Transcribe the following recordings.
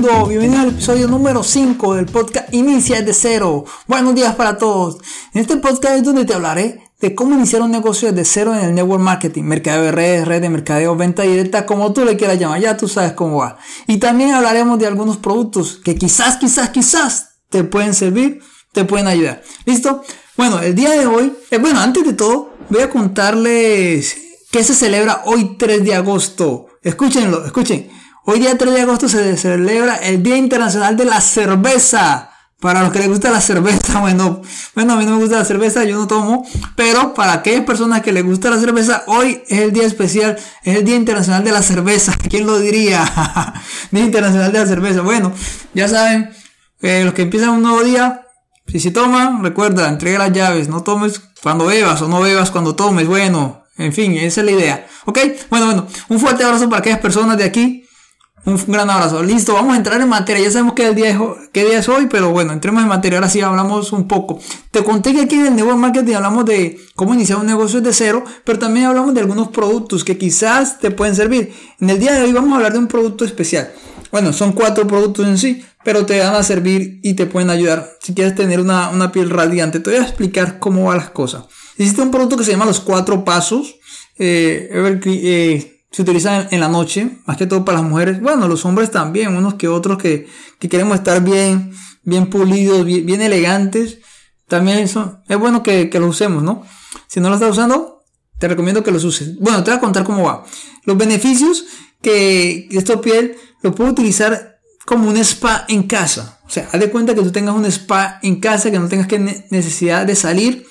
mundo, bienvenidos al episodio número 5 del podcast Inicia de cero. Buenos días para todos. En este podcast es donde te hablaré de cómo iniciar un negocio desde cero en el network marketing, mercadeo de redes, red de mercadeo, venta directa, como tú le quieras llamar, ya tú sabes cómo va. Y también hablaremos de algunos productos que quizás, quizás, quizás te pueden servir, te pueden ayudar. ¿Listo? Bueno, el día de hoy, eh, bueno, antes de todo, voy a contarles qué se celebra hoy 3 de agosto. Escúchenlo, escuchen. Hoy día 3 de agosto se celebra el Día Internacional de la Cerveza. Para los que les gusta la cerveza, bueno, bueno, a mí no me gusta la cerveza, yo no tomo, pero para aquellas personas que les gusta la cerveza, hoy es el día especial, es el Día Internacional de la Cerveza. ¿Quién lo diría? día Internacional de la Cerveza. Bueno, ya saben, eh, los que empiezan un nuevo día, si se toman, recuerda, entrega las llaves, no tomes cuando bebas o no bebas cuando tomes, bueno, en fin, esa es la idea. ¿Ok? Bueno, bueno, un fuerte abrazo para aquellas personas de aquí un gran abrazo. Listo, vamos a entrar en materia. Ya sabemos qué día, es, día hoy, pero bueno, entremos en materia. Ahora sí hablamos un poco. Te conté que aquí en el Network Marketing hablamos de cómo iniciar un negocio desde cero, pero también hablamos de algunos productos que quizás te pueden servir. En el día de hoy vamos a hablar de un producto especial. Bueno, son cuatro productos en sí, pero te van a servir y te pueden ayudar si quieres tener una, una piel radiante. Te voy a explicar cómo van las cosas. Existe un producto que se llama los cuatro pasos. Eh, eh se utilizan en la noche, más que todo para las mujeres. Bueno, los hombres también, unos que otros que, que queremos estar bien, bien pulidos, bien, elegantes. También eso, es bueno que, que lo usemos, ¿no? Si no lo estás usando, te recomiendo que los uses. Bueno, te voy a contar cómo va. Los beneficios que esta piel lo puedo utilizar como un spa en casa. O sea, haz de cuenta que tú tengas un spa en casa, que no tengas que necesidad de salir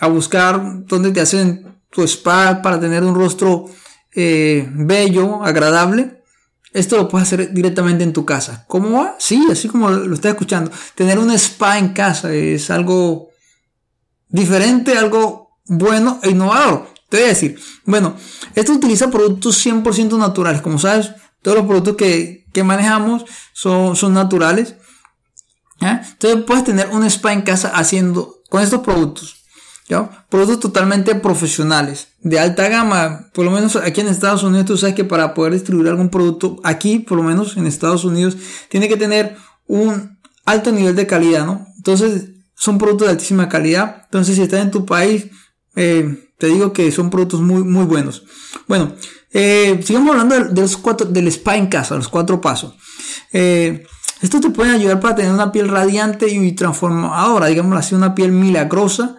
a buscar dónde te hacen tu spa para tener un rostro eh, bello, agradable, esto lo puedes hacer directamente en tu casa. ¿Cómo va? Sí, así como lo estás escuchando. Tener un spa en casa es algo diferente, algo bueno e innovador. Te voy a decir, bueno, esto utiliza productos 100% naturales. Como sabes, todos los productos que, manejamos son, son naturales. Entonces puedes tener un spa en casa haciendo con estos productos. Productos totalmente profesionales, de alta gama. Por lo menos aquí en Estados Unidos, tú sabes que para poder distribuir algún producto, aquí, por lo menos en Estados Unidos, tiene que tener un alto nivel de calidad, ¿no? Entonces, son productos de altísima calidad. Entonces, si estás en tu país, eh, te digo que son productos muy, muy buenos. Bueno, eh, sigamos hablando de, los cuatro, del spa en casa, los cuatro pasos. Eh, esto te puede ayudar para tener una piel radiante y transformadora, digamos así, una piel milagrosa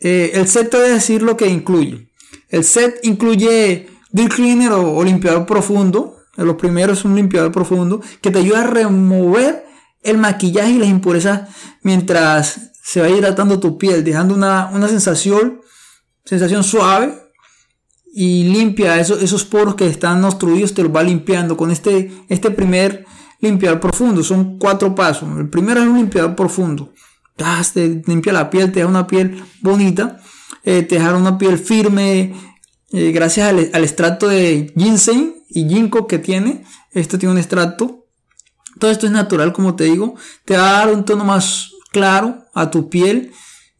eh, el set te voy a decir lo que incluye. El set incluye Deep Cleaner o, limpiador profundo. Lo primero es un limpiador profundo que te ayuda a remover el maquillaje y las impurezas mientras se va hidratando tu piel, dejando una, sensación, sensación suave y limpia esos, esos poros que están obstruidos, te los va limpiando con este, este primer limpiador profundo. Son cuatro pasos. El primero es un limpiador profundo te limpia la piel, te da una piel bonita, eh, te deja una piel firme, eh, gracias al, al, de ginseng y ginkgo que tiene. Esto tiene un extracto. Todo esto es natural, como te digo. Te va a dar un tono más claro a tu piel,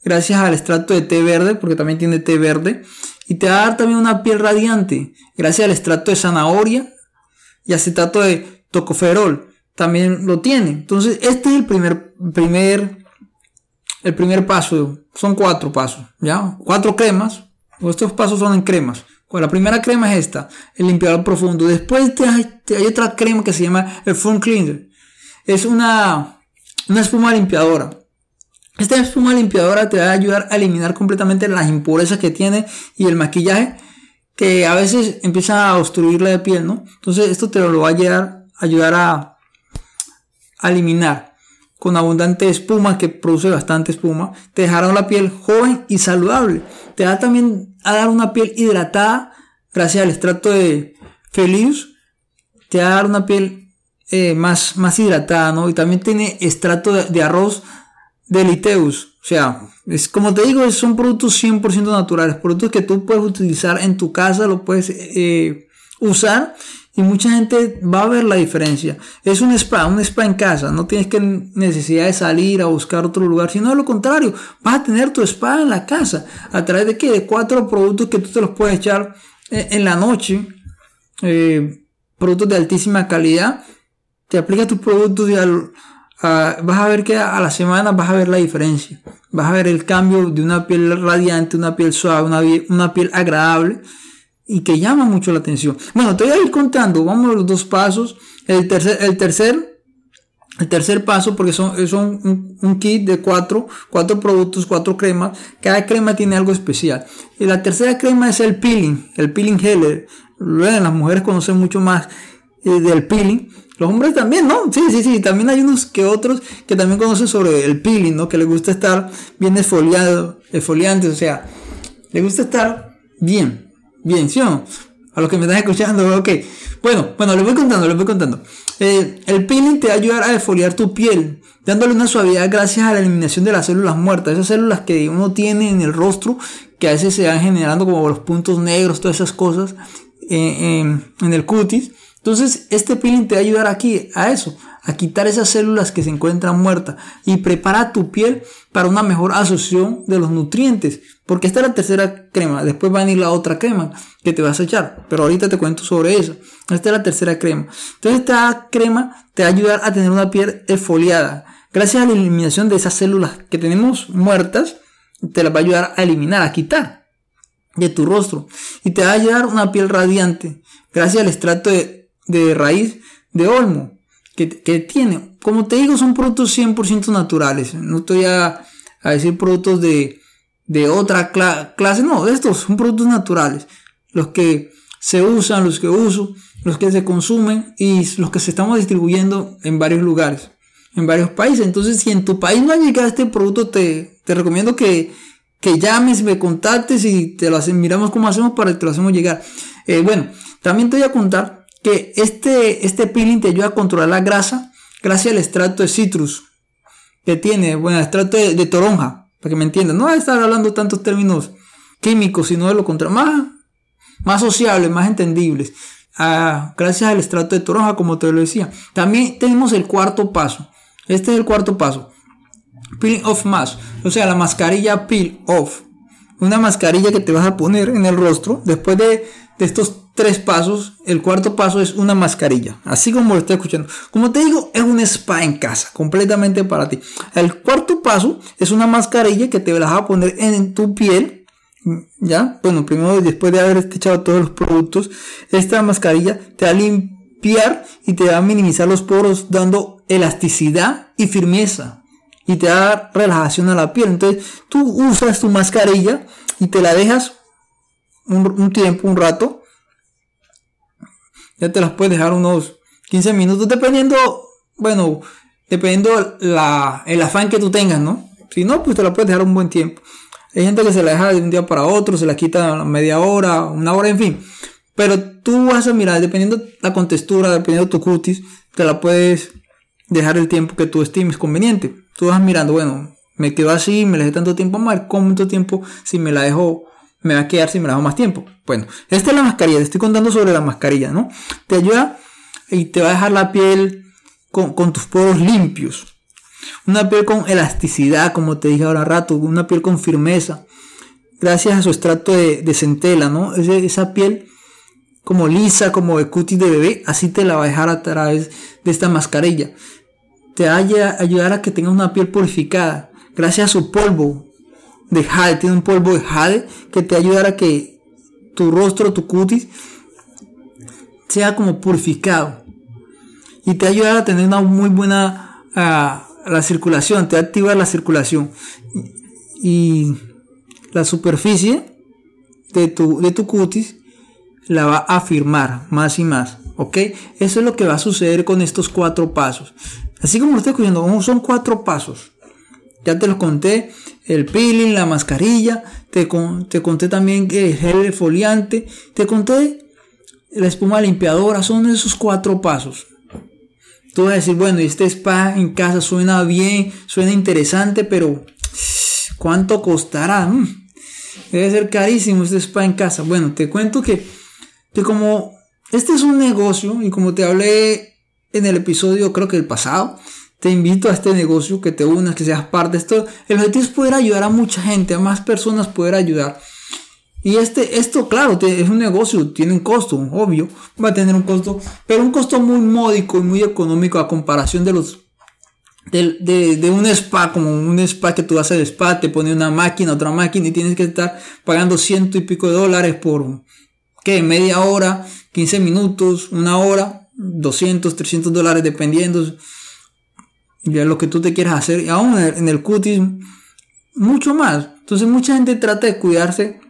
gracias al extracto de té verde, porque también tiene té verde. Y te va a dar también una piel radiante, gracias al extracto de zanahoria y acetato de tocoferol. También lo tiene. Entonces, este es el primer, primer el primer paso, son cuatro pasos, ¿ya? Cuatro cremas, estos pasos son en cremas. La primera crema es esta, el limpiador profundo. Después hay, otra crema que se llama el Foam Cleaner. Es una, una espuma limpiadora. Esta espuma limpiadora te va a ayudar a eliminar completamente las impurezas que tiene y el maquillaje que a veces empieza a obstruir la piel, ¿no? Entonces esto te lo va a ayudar, ayudar a eliminar con abundante espuma que produce bastante espuma, te dejará la piel joven y saludable. Te va también a dar una piel hidratada gracias al extracto de Felius. Te va a dar una piel eh, más, más hidratada, ¿no? Y también tiene extracto de, arroz de Liteus. O sea, es como te digo, son productos 100% naturales, productos que tú puedes utilizar en tu casa, lo puedes eh, usar y mucha gente va a ver la diferencia. Es un spa, un spa en casa. No tienes que necesidad de salir a buscar otro lugar, sino de lo contrario. Vas a tener tu spa en la casa. ¿A través de qué? De cuatro productos que tú te los puedes echar eh, en la noche. Eh, productos de altísima calidad. te aplicas tus productos y vas a ver que a la semana vas a ver la diferencia. Vas a ver el cambio de una piel radiante, una piel suave, una, una piel agradable y que llama mucho la atención. Bueno, te voy a ir contando, vamos a los dos pasos. El tercer, el tercer, el tercer paso, porque son, son un, kit de cuatro, cuatro productos, cuatro cremas. Cada crema tiene algo especial. Y la tercera crema es el peeling, el peeling gel. Las mujeres conocen mucho más eh, del peeling. Los hombres también, ¿no? Sí, sí, sí. También hay unos que otros que también conocen sobre el peeling, ¿no? Que les gusta estar bien esfoliado, esfoliantes, o sea, les gusta estar bien, bien, ¿sí o no? A los que me están escuchando, ok. Bueno, bueno, les voy contando, les voy contando. Eh, el peeling te va a ayudar a esfoliar tu piel, dándole una suavidad gracias a la eliminación de las células muertas, esas células que uno tiene en el rostro, que a veces se van generando como los puntos negros, todas esas cosas eh, en el cutis. Entonces, este peeling te va a ayudar aquí a eso, a quitar esas células que se encuentran muertas y prepara tu piel para una mejor absorción de los nutrientes. Porque esta es la tercera crema, después va a venir la otra crema que te vas a echar, pero ahorita te cuento sobre eso. Esta es la tercera crema. Entonces, esta crema te va a ayudar a tener una piel esfoliada. Gracias a la eliminación de esas células que tenemos muertas, te las va a ayudar a eliminar, a quitar de tu rostro. Y te va a ayudar una piel radiante. Gracias al extracto de de raíz de olmo que, tiene. Como te digo, son productos 100% naturales. No estoy a, decir productos de, de otra clase. No, estos son productos naturales. Los que se usan, los que uso, los que se consumen y los que se estamos distribuyendo en varios lugares, en varios países. Entonces, si en tu país no ha llegado este producto, te, te recomiendo que, que llames, me contactes y te lo hacemos, miramos cómo hacemos para que te lo hacemos llegar. Eh, bueno, también te voy a contar que este, este peeling te ayuda a controlar la grasa gracias al extracto de citrus que tiene, bueno, extracto de, toronja, para que me entiendan. No voy a estar hablando tantos términos químicos, sino de lo contrario, más, más sociables, más entendibles. Ah, gracias al extracto de toronja, como te lo decía. También tenemos el cuarto paso. Este es el cuarto paso. Peeling off mask. O sea, la mascarilla peel off. Una mascarilla que te vas a poner en el rostro después de, de estos tres pasos. El cuarto paso es una mascarilla, así como lo estoy escuchando. Como te digo, es un spa en casa, completamente para ti. El cuarto paso es una mascarilla que te vas a poner en tu piel. Ya, bueno, primero después de haber echado todos los productos, esta mascarilla te va a limpiar y te va a minimizar los poros, dando elasticidad y firmeza. Y te va a dar relajación a la piel. Entonces, tú usas tu mascarilla y te la dejas un, tiempo, un rato, ya te las puedes dejar unos 15 minutos, dependiendo, bueno, dependiendo la, el afán que tú tengas, ¿no? Si no, pues te la puedes dejar un buen tiempo. Hay gente que se la deja de un día para otro, se la quita media hora, una hora, en fin. Pero tú vas a mirar, dependiendo la contextura, dependiendo tu cutis, te la puedes dejar el tiempo que tú estimes conveniente. Tú vas mirando, bueno, me quedo así, me le dejé tanto tiempo más, ¿cuánto tiempo si me la dejo me va a quedar si me la hago más tiempo. Bueno, esta es la mascarilla, te estoy contando sobre la mascarilla, ¿no? Te ayuda y te va a dejar la piel con, tus poros limpios. Una piel con elasticidad, como te dije ahora rato, una piel con firmeza. Gracias a su extracto de, centela, ¿no? esa piel como lisa, como de cutis de bebé, así te la va a dejar a través de esta mascarilla. Te va a ayudar a que tengas una piel purificada. Gracias a su polvo, de jade, tiene un polvo de jade que te ayudará a que tu rostro, tu cutis, sea como purificado. Y te ayudará a tener una muy buena ah, la circulación, te activa la circulación. Y la superficie de tu, de tu cutis la va a afirmar más y más. ¿Ok? Eso es lo que va a suceder con estos cuatro pasos. Así como lo estoy escuchando, son cuatro pasos. Ya te los conté el peeling, la mascarilla, te, te conté también el gel foliante, te conté la espuma limpiadora, son esos cuatro pasos. Tú vas a decir, bueno, este spa en casa suena bien, suena interesante, pero ¿cuánto costará? Mm, debe ser carísimo este spa en casa. Bueno, te cuento que, que como este es un negocio y como te hablé en el episodio, creo que el pasado, te invito a este negocio, que te unas, que seas parte de esto. El objetivo es poder ayudar a mucha gente, a más personas poder ayudar. Y este, esto, claro, es un negocio, tiene un costo, obvio, va a tener un costo, pero un costo muy módico y muy económico a comparación de los de, un spa, como un spa que tú vas al spa, te pone una máquina, otra máquina y tienes que estar pagando ciento y pico de dólares por, ¿qué? Media hora, 15 minutos, una hora, 200, 300 dólares dependiendo de lo que tú te quieras hacer. Y aún en el cutis, mucho más. Entonces mucha gente trata de cuidarse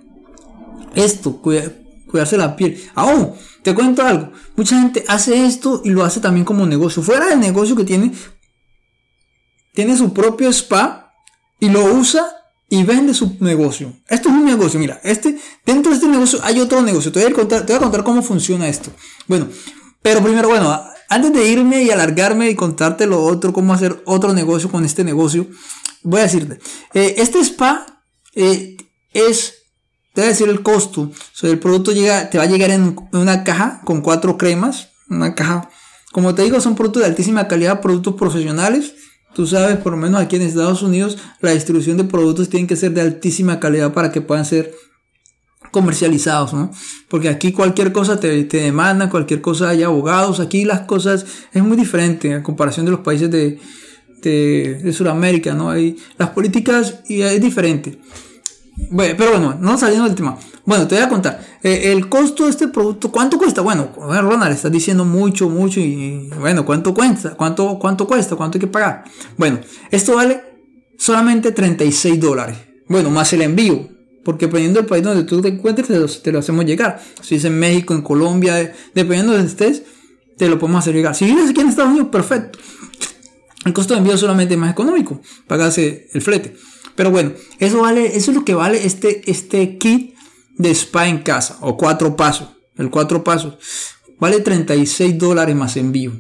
esto, cuidarse la piel. Aún, te cuento algo, mucha gente hace esto y lo hace también como negocio. Fuera del negocio que tiene, tiene su propio spa y lo usa y vende su negocio. Esto es un negocio, mira, este, dentro de este negocio hay otro negocio. Te voy a contar, te voy a contar cómo funciona esto. Bueno, pero primero, bueno, antes de irme y alargarme y contarte lo otro, cómo hacer otro negocio con este negocio, voy a decirte, eh, este spa eh, es te voy a decir el costo. O el producto llega, te va a llegar en una caja con cuatro cremas. Una caja, como te digo, son productos de altísima calidad, productos profesionales. Tú sabes, por lo menos aquí en Estados Unidos, la distribución de productos tiene que ser de altísima calidad para que puedan ser comercializados, ¿no? Porque aquí cualquier cosa te, te demanda, cualquier cosa hay abogados, aquí las cosas es muy diferente en comparación de los países de, de, de Sudamérica, ¿no? Hay, las políticas y es diferente. Bueno, pero bueno, no saliendo del tema. Bueno, te voy a contar. Eh, el costo de este producto, ¿cuánto cuesta? Bueno, Ronald, estás diciendo mucho, mucho y bueno, ¿cuánto cuesta? ¿Cuánto, cuánto cuesta? ¿Cuánto hay que pagar? Bueno, esto vale solamente 36 dólares. Bueno, más el envío. Porque dependiendo del país donde tú te encuentres, te lo, hacemos llegar. Si es en México, en Colombia, dependiendo de donde estés, te lo podemos hacer llegar. Si vives aquí en Estados Unidos, perfecto. El costo de envío es solamente más económico. Pagarse el flete. Pero bueno, eso vale, eso es lo que vale este, este kit de spa en casa o cuatro pasos. El cuatro pasos vale 36 dólares más envío.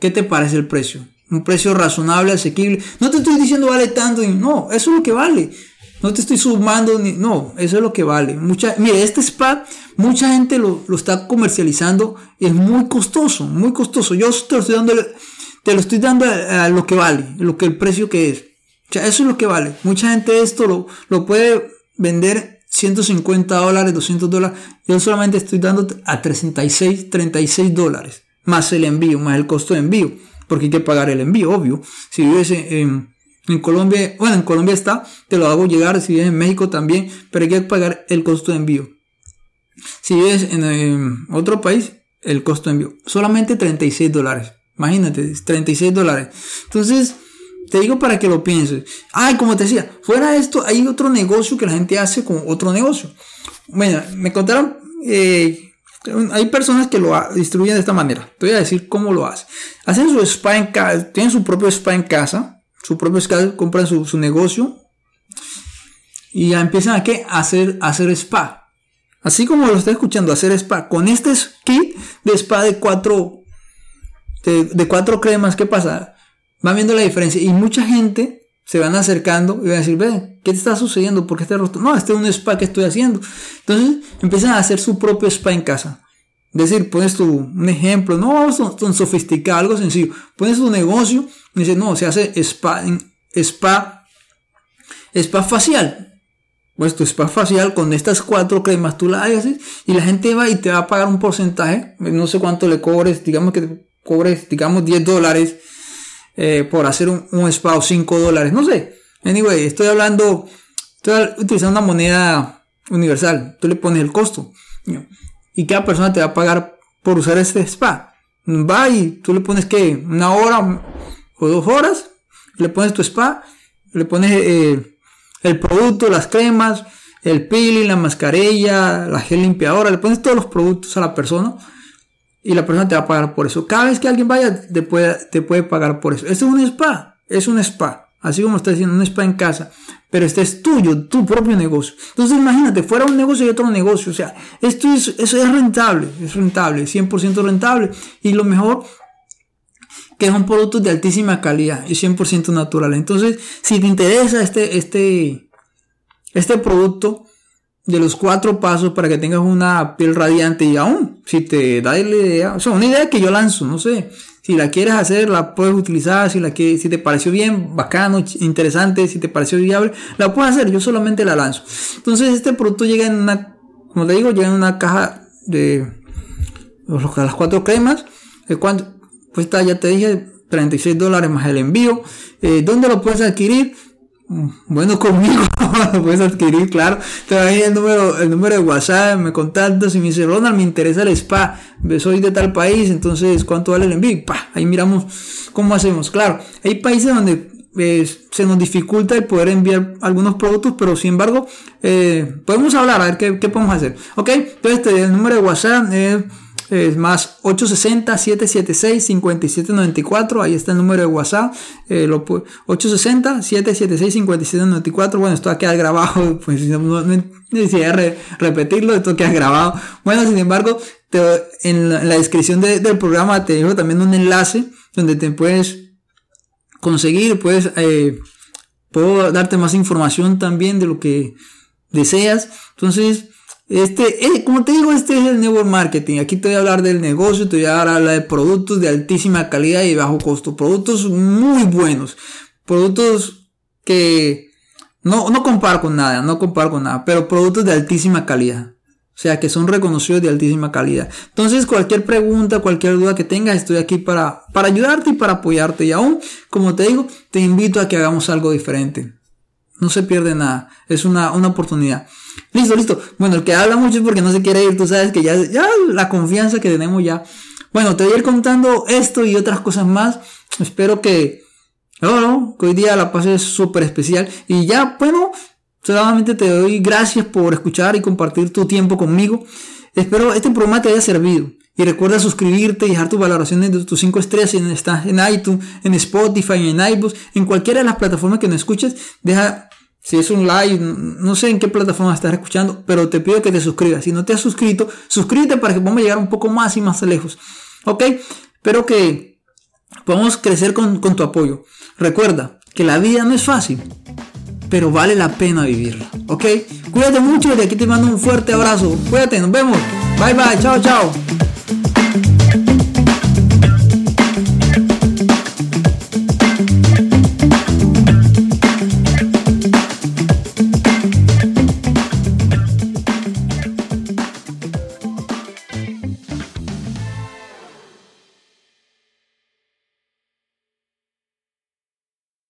¿Qué te parece el precio? Un precio razonable, asequible. No te estoy diciendo vale tanto, no, eso es lo que vale. No te estoy sumando, ni, no, eso es lo que vale. Mucha, mire, este spa, mucha gente lo, lo está comercializando es muy costoso, muy costoso. Yo te lo estoy dando, te lo estoy dando a, lo que vale, lo que el precio que es. O sea, eso es lo que vale. Mucha gente esto lo, lo puede vender 150 dólares, 200 dólares. Yo solamente estoy dando a 36, 36 dólares. Más el envío, más el costo de envío. Porque hay que pagar el envío, obvio. Si vives en Colombia, bueno, en Colombia está, te lo hago llegar. Si vives en México también, pero hay que pagar el costo de envío. Si vives en, en otro país, el costo de envío. Solamente 36 dólares. Imagínate, 36 dólares. Entonces, te digo para que lo pienses. Ay, como te decía, fuera de esto, hay otro negocio que la gente hace con otro negocio. Bueno, me contaron, eh, hay personas que lo distribuyen de esta manera. Te voy a decir cómo lo hacen. Hacen su spa en casa, tienen su propio spa en casa, su propio spa, compran su, negocio y ya empiezan a, ¿qué? hacer, hacer spa. Así como lo está escuchando, hacer spa. Con este kit de spa de cuatro, de, de cuatro cremas, ¿qué pasa? van viendo la diferencia y mucha gente se van acercando y van a decir, ve, ¿qué te está sucediendo? ¿Por qué este rostro? No, este es un spa que estoy haciendo. Entonces empiezan a hacer su propio spa en casa. Decir, pones tu, un ejemplo, no tan sofisticado, algo sencillo. Pones tu negocio y dices, no, se hace spa, spa, spa facial. Pues tu spa facial con estas cuatro cremas tú la haces y la gente va y te va a pagar un porcentaje, no sé cuánto le cobres, digamos que te cobres, digamos 10 dólares eh, por hacer un, un spa o 5 dólares, no sé. Anyway, estoy hablando, estoy utilizando una moneda universal. Tú le pones el costo y cada persona te va a pagar por usar este spa. Va y tú le pones que una hora o dos horas, le pones tu spa, le pones eh, el producto, las cremas, el peeling, la mascarilla, la gel limpiadora, le pones todos los productos a la persona y la persona te va a pagar por eso. Cada vez que alguien vaya, te puede, te puede pagar por eso. Esto es un spa, es un spa. Así como está diciendo, un spa en casa. Pero este es tuyo, tu propio negocio. Entonces imagínate, fuera un negocio y otro negocio. O sea, esto es, eso es rentable, es rentable, 100% rentable. Y lo mejor, que son productos de altísima calidad y 100% natural. Entonces, si te interesa este, este, este producto, de los cuatro pasos para que tengas una piel radiante y aún, si te da la idea, o sea, una idea que yo lanzo, no sé, Si la quieres hacer, la puedes utilizar. Si, la que, si te pareció bien, bacano, interesante, si te pareció viable, la puedes hacer. Yo solamente la lanzo. Entonces, este producto llega en una, como te digo, llega en una caja de las cuatro cremas. ¿Cuánto? Cuesta, ya te dije, 36 dólares más el envío. Eh, ¿Dónde lo puedes adquirir? Bueno, conmigo puedes adquirir, claro. Te el número, el número de WhatsApp, me contactas y me dice, Ronald, me interesa el spa, soy de tal país, entonces, ¿cuánto vale el envío? ahí miramos cómo hacemos. Claro, hay países donde eh, se nos dificulta el poder enviar algunos productos, pero sin embargo, eh, podemos hablar, a ver qué, qué, podemos hacer. Ok, entonces el número de WhatsApp es es más 860-776-5794. Ahí está el número de WhatsApp. Eh, 860-776-5794. Bueno, esto va a quedar grabado. Pues no, no, repetirlo, esto queda grabado. Bueno, sin embargo, en, la, descripción del programa te dejo también un enlace donde te puedes conseguir, puedes, eh, puedo darte más información también de lo que deseas. Entonces, este, eh, como te digo, este es el network marketing. Aquí te voy a hablar del negocio, te voy a hablar de productos de altísima calidad y bajo costo. Productos muy buenos. Productos que no, no comparo con nada, no comparo con nada, pero productos de altísima calidad. O sea, que son reconocidos de altísima calidad. Entonces, cualquier pregunta, cualquier duda que tengas, estoy aquí para, para ayudarte y para apoyarte. Y aún, como te digo, te invito a que hagamos algo diferente. No se pierde nada. Es una, una oportunidad. Listo, listo. Bueno, el que habla mucho es porque no se quiere ir, tú sabes que ya, ya la confianza que tenemos ya. Bueno, te voy a ir contando esto y otras cosas más. Espero que, no, que hoy día la pases súper especial. Y ya, bueno, solamente te doy gracias por escuchar y compartir tu tiempo conmigo. Espero este programa te haya servido. Y recuerda suscribirte y dejar tu valoración de tus 5 estrellas en, en iTunes, en Spotify, en iBooks, en cualquiera de las plataformas que nos escuches. Deja si es un live, no sé en qué plataforma estás escuchando, pero te pido que te suscribas. Si no te has suscrito, suscríbete para que podamos llegar un poco más y más lejos. ¿Ok? Espero que podamos crecer con, con tu apoyo. Recuerda que la vida no es fácil, pero vale la pena vivirla. ¿Ok? Cuídate mucho y de aquí te mando un fuerte abrazo. Cuídate, nos vemos. Bye bye, chao, chao.